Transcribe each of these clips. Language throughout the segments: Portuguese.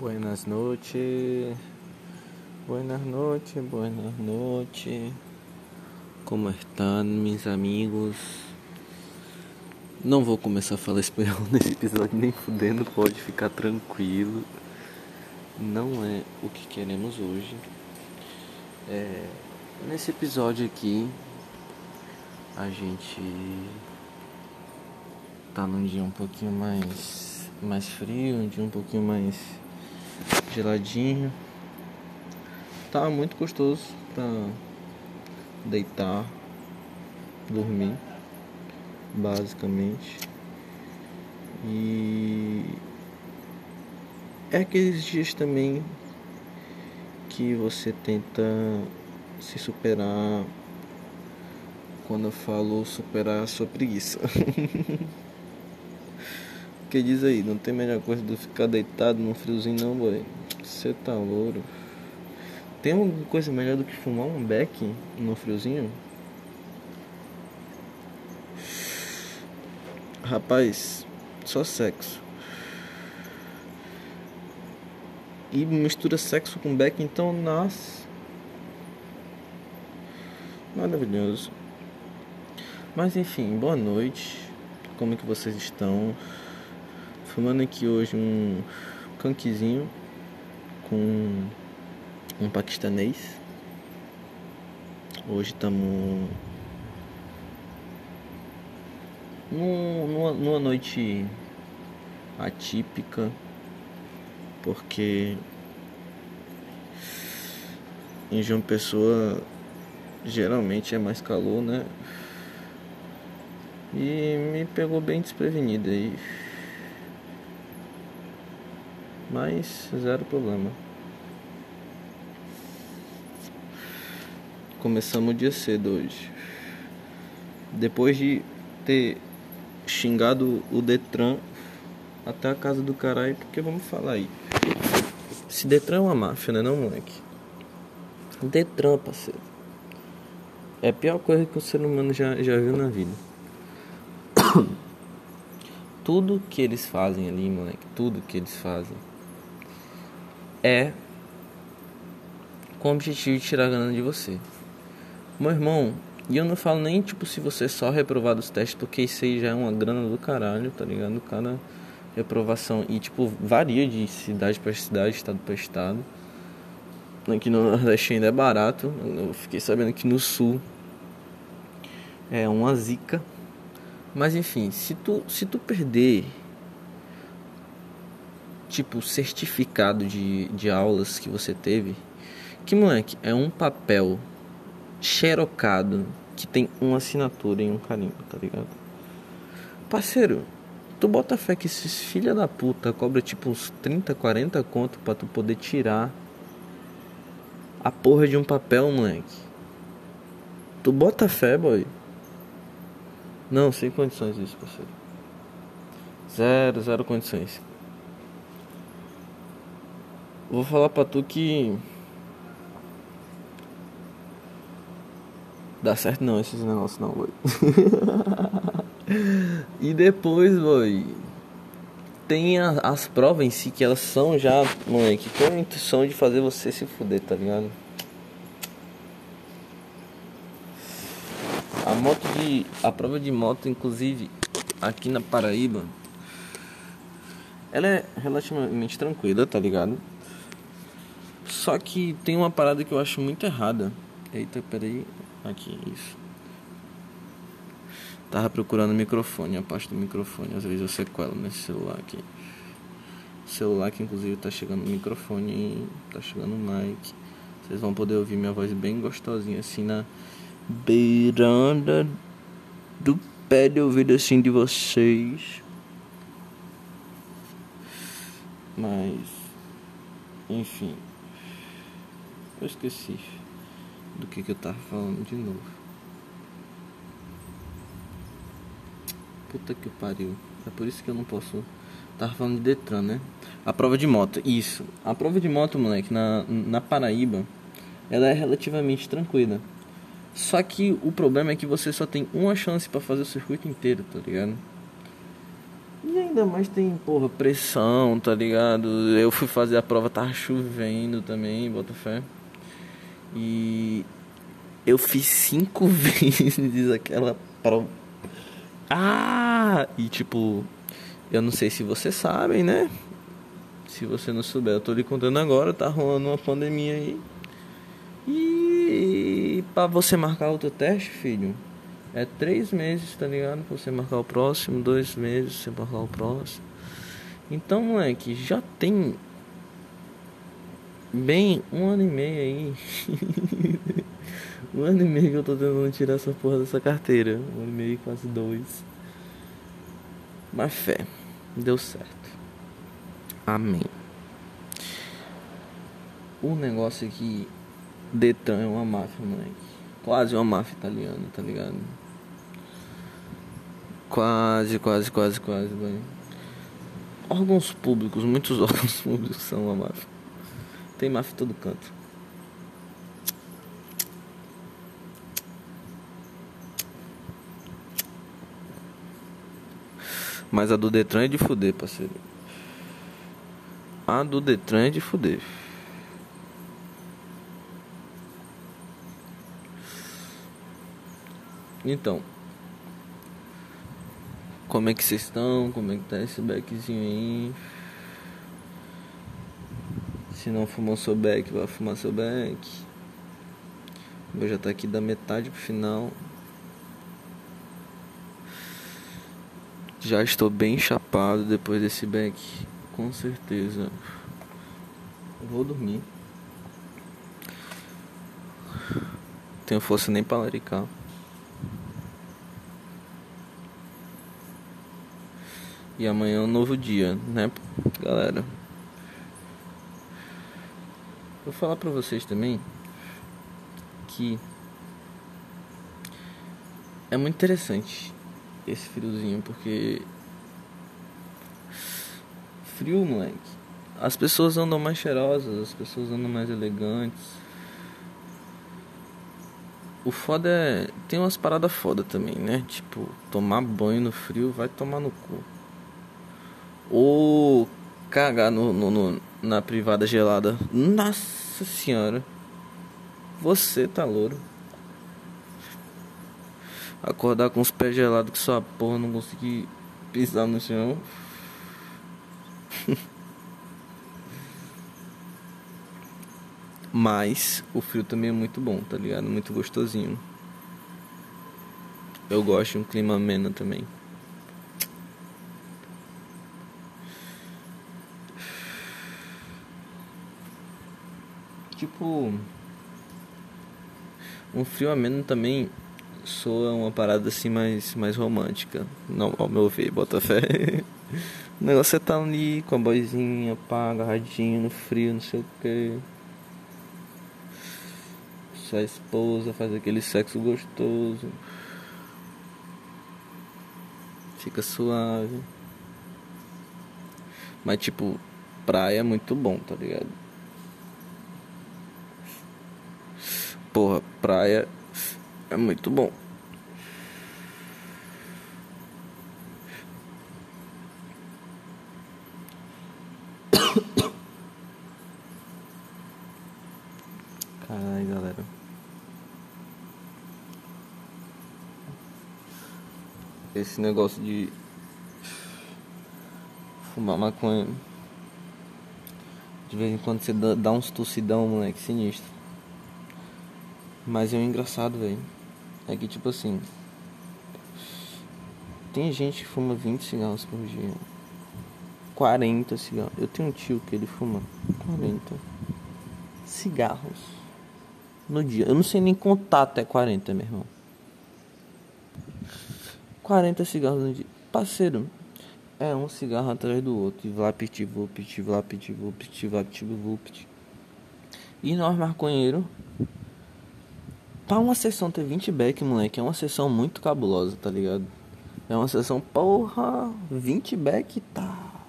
Buenas noches. Buenas noches, buenas noches. Como estão, meus amigos? Não vou começar a falar espanhol nesse episódio nem fudendo, pode ficar tranquilo. Não é o que queremos hoje. É, nesse episódio aqui, a gente tá num dia um pouquinho mais, mais frio, um dia um pouquinho mais geladinho. Tá muito gostoso pra deitar, dormir, basicamente. E é aqueles dias também que você tenta se superar. Quando eu falo superar a sua preguiça. que diz aí, não tem melhor coisa do que ficar deitado num friozinho não, boy. Você tá louro. Tem alguma coisa melhor do que fumar um beck no friozinho? Rapaz, só sexo. E mistura sexo com beck, então, nossa. Maravilhoso. Mas enfim, boa noite. Como é que vocês estão? Fumando aqui hoje um canquizinho com um paquistanês. Hoje estamos numa, numa noite atípica, porque em João Pessoa geralmente é mais calor, né? E me pegou bem desprevenido aí. Mas zero problema. Começamos o dia cedo hoje. Depois de ter xingado o Detran até a casa do caralho, porque vamos falar aí. Esse Detran é uma máfia, né não, moleque? Detran, parceiro. É a pior coisa que o ser humano já, já viu na vida. tudo que eles fazem ali, moleque, tudo que eles fazem é com o objetivo de tirar a grana de você. Meu irmão, e eu não falo nem tipo se você só reprovar dos testes, porque isso aí já é uma grana do caralho, tá ligado? Cada reprovação. E tipo, varia de cidade para cidade, estado para estado. Aqui no Nordeste ainda é barato. Eu fiquei sabendo que no sul é uma zica. Mas enfim, se tu, se tu perder tipo certificado de, de aulas que você teve, que moleque, é um papel xerocado que tem uma assinatura em um carimbo, tá ligado? Parceiro, tu bota fé que esses filha da puta cobra tipo uns 30, 40 conto pra tu poder tirar a porra de um papel, moleque. Tu bota fé, boy. Não, sem condições isso, parceiro. Zero, zero condições. Vou falar pra tu que. Dá certo não esses negócios não, boy. e depois, boy. Tem a, as provas em si que elas são já, moleque, com a intenção de fazer você se fuder, tá ligado? A moto de. A prova de moto, inclusive, aqui na Paraíba. Ela é relativamente tranquila, tá ligado? Só que tem uma parada que eu acho muito errada. Eita, peraí. Aqui, isso. Tava procurando o microfone, a parte do microfone. Às vezes eu sequelo nesse celular aqui. O celular que inclusive tá chegando o microfone, tá chegando o mic. Vocês vão poder ouvir minha voz bem gostosinha assim na beiranda do pé de ouvido assim de vocês. Mas enfim. Eu esqueci do que, que eu tava falando de novo. Puta que pariu. É por isso que eu não posso. Tava falando de Detran, né? A prova de moto. Isso. A prova de moto, moleque, na, na Paraíba, ela é relativamente tranquila. Só que o problema é que você só tem uma chance para fazer o circuito inteiro, tá ligado? E ainda mais tem, porra, pressão, tá ligado? Eu fui fazer a prova, tava chovendo também, bota fé. E eu fiz cinco vezes aquela prova. Ah! E tipo, eu não sei se vocês sabem, né? Se você não souber, eu tô lhe contando agora, tá rolando uma pandemia aí. E para você marcar outro teste, filho, é três meses, tá ligado? Pra você marcar o próximo, dois meses pra você marcar o próximo. Então, moleque, já tem bem um ano e meio aí. um ano e meio que eu tô tentando tirar essa porra dessa carteira. Um ano e meio, quase dois. Mas fé, deu certo. Amém. O negócio aqui, Detran é uma máfia, moleque. Quase uma máfia italiana, tá ligado? Quase, quase, quase, quase, velho. Órgãos públicos, muitos órgãos públicos são uma máfia. Tem máfia em todo canto. Mas a do Detran é de fuder, parceiro. A do Detran é de fuder. Então, como é que vocês estão? Como é que tá esse beckzinho aí? Se não fumou seu beck, vai fumar seu beck. Eu já tá aqui da metade pro final. Já estou bem chapado depois desse beck, com certeza. Vou dormir. Tenho força nem para laricar. E amanhã é um novo dia, né, galera? Vou falar pra vocês também que é muito interessante esse friozinho, porque frio, moleque. As pessoas andam mais cheirosas, as pessoas andam mais elegantes. O foda é. Tem umas paradas foda também, né? Tipo, tomar banho no frio vai tomar no cu. Ou cagar no, no, no, na privada gelada. Nossa senhora. Você tá louro. Acordar com os pés gelados que sua porra não consegui pisar no chão. Mas o frio também é muito bom, tá ligado? Muito gostosinho. Eu gosto de um clima ameno também. Tipo. Um frio ameno também soa uma parada assim mais, mais romântica. Não, ao meu ver, bota fé. o negócio é tá ali com a boizinha, pá, agarradinho no frio, não sei o que. Sua esposa faz aquele sexo gostoso. Fica suave. Mas tipo, praia é muito bom, tá ligado? Porra, praia é muito bom. Caralho, galera. Esse negócio de fumar maconha. De vez em quando você dá uns tossidão, moleque, sinistro. Mas é um engraçado, velho. É que tipo assim. Tem gente que fuma 20 cigarros por dia. 40 cigarros. Eu tenho um tio que ele fuma 40 cigarros no dia. Eu não sei nem contar até 40, meu irmão. 40 cigarros no dia. Parceiro, é um cigarro atrás do outro. E vlapt, vupt, vlapt, vupt, vlapt, vupt. E nós maconheiros Pra uma sessão ter 20 back, moleque, é uma sessão muito cabulosa, tá ligado? É uma sessão, porra, 20 back, tá.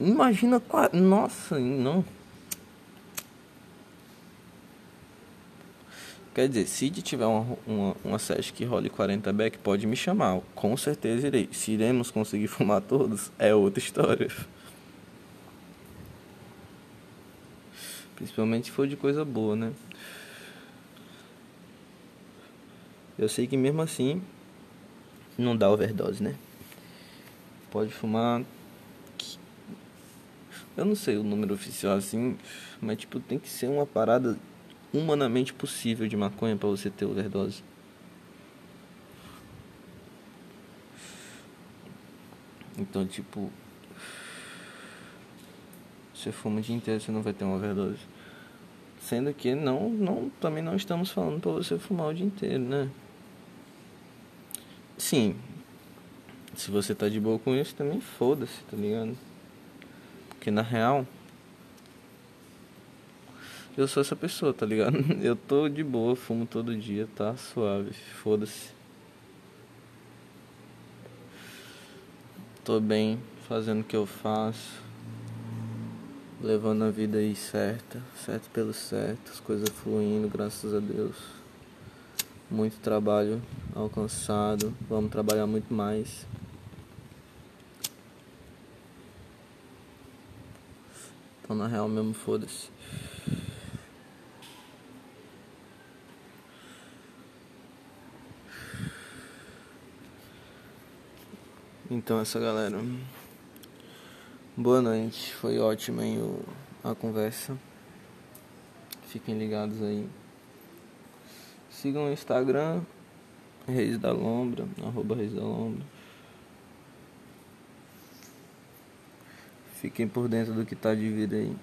Imagina, nossa, não. Quer dizer, se tiver uma, uma, uma que role 40 back, pode me chamar. Com certeza irei. Se iremos conseguir fumar todos, é outra história. Principalmente se for de coisa boa, né? Eu sei que mesmo assim não dá overdose, né? Pode fumar. Eu não sei o número oficial assim, mas tipo, tem que ser uma parada humanamente possível de maconha para você ter overdose. Então, tipo, você fuma o dia inteiro, você não vai ter uma overdose. Sendo que não, não, também não estamos falando para você fumar o dia inteiro, né? Sim, se você tá de boa com isso, também foda-se, tá ligado? Porque na real, eu sou essa pessoa, tá ligado? Eu tô de boa, fumo todo dia, tá suave, foda-se. Tô bem, fazendo o que eu faço, levando a vida aí certa, certo pelo certo, as coisas fluindo, graças a Deus. Muito trabalho alcançado, vamos trabalhar muito mais. Então na real mesmo foda-se. Então essa galera. Boa noite, foi ótima a conversa. Fiquem ligados aí. Sigam o Instagram, Reis da Lombra, arroba Reis da Lombra. Fiquem por dentro do que tá de vida aí.